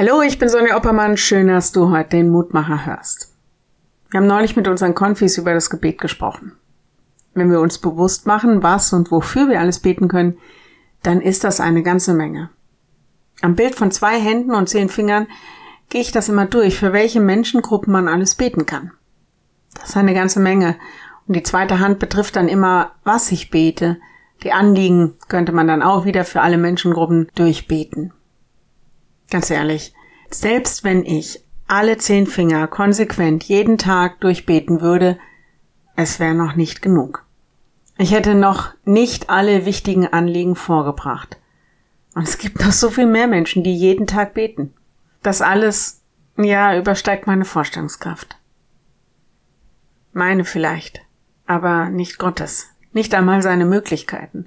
Hallo, ich bin Sonja Oppermann. Schön, dass du heute den Mutmacher hörst. Wir haben neulich mit unseren Konfis über das Gebet gesprochen. Wenn wir uns bewusst machen, was und wofür wir alles beten können, dann ist das eine ganze Menge. Am Bild von zwei Händen und zehn Fingern gehe ich das immer durch, für welche Menschengruppen man alles beten kann. Das ist eine ganze Menge. Und die zweite Hand betrifft dann immer, was ich bete. Die Anliegen könnte man dann auch wieder für alle Menschengruppen durchbeten. Ganz ehrlich, selbst wenn ich alle zehn Finger konsequent jeden Tag durchbeten würde, es wäre noch nicht genug. Ich hätte noch nicht alle wichtigen Anliegen vorgebracht. Und es gibt noch so viel mehr Menschen, die jeden Tag beten. Das alles, ja, übersteigt meine Vorstellungskraft. Meine vielleicht, aber nicht Gottes, nicht einmal seine Möglichkeiten.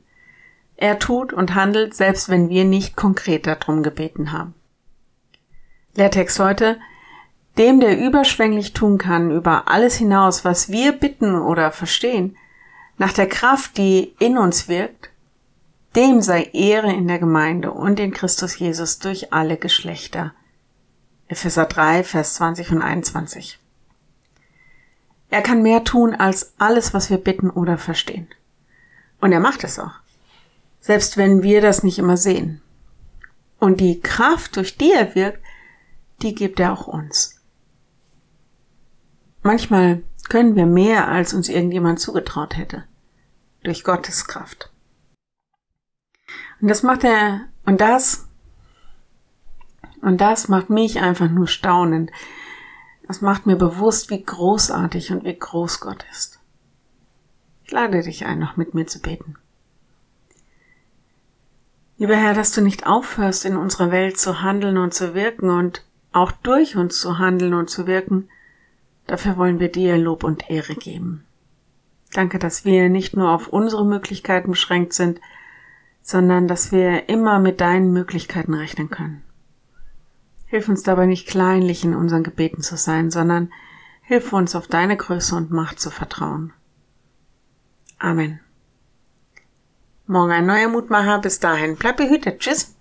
Er tut und handelt, selbst wenn wir nicht konkret darum gebeten haben. Lehrtext heute. Dem, der überschwänglich tun kann über alles hinaus, was wir bitten oder verstehen, nach der Kraft, die in uns wirkt, dem sei Ehre in der Gemeinde und in Christus Jesus durch alle Geschlechter. Epheser 3, Vers 20 und 21. Er kann mehr tun als alles, was wir bitten oder verstehen. Und er macht es auch. Selbst wenn wir das nicht immer sehen. Und die Kraft, durch die er wirkt, die gibt er auch uns. Manchmal können wir mehr, als uns irgendjemand zugetraut hätte. Durch Gottes Kraft. Und das macht er, und das, und das macht mich einfach nur staunend. Das macht mir bewusst, wie großartig und wie groß Gott ist. Ich lade dich ein, noch mit mir zu beten. Lieber Herr, dass du nicht aufhörst, in unserer Welt zu handeln und zu wirken und auch durch uns zu handeln und zu wirken, dafür wollen wir dir Lob und Ehre geben. Danke, dass wir nicht nur auf unsere Möglichkeiten beschränkt sind, sondern dass wir immer mit deinen Möglichkeiten rechnen können. Hilf uns dabei nicht kleinlich in unseren Gebeten zu sein, sondern hilf uns auf deine Größe und Macht zu vertrauen. Amen. Morgen ein neuer Mutmacher. Bis dahin. Bleib behütet. Tschüss.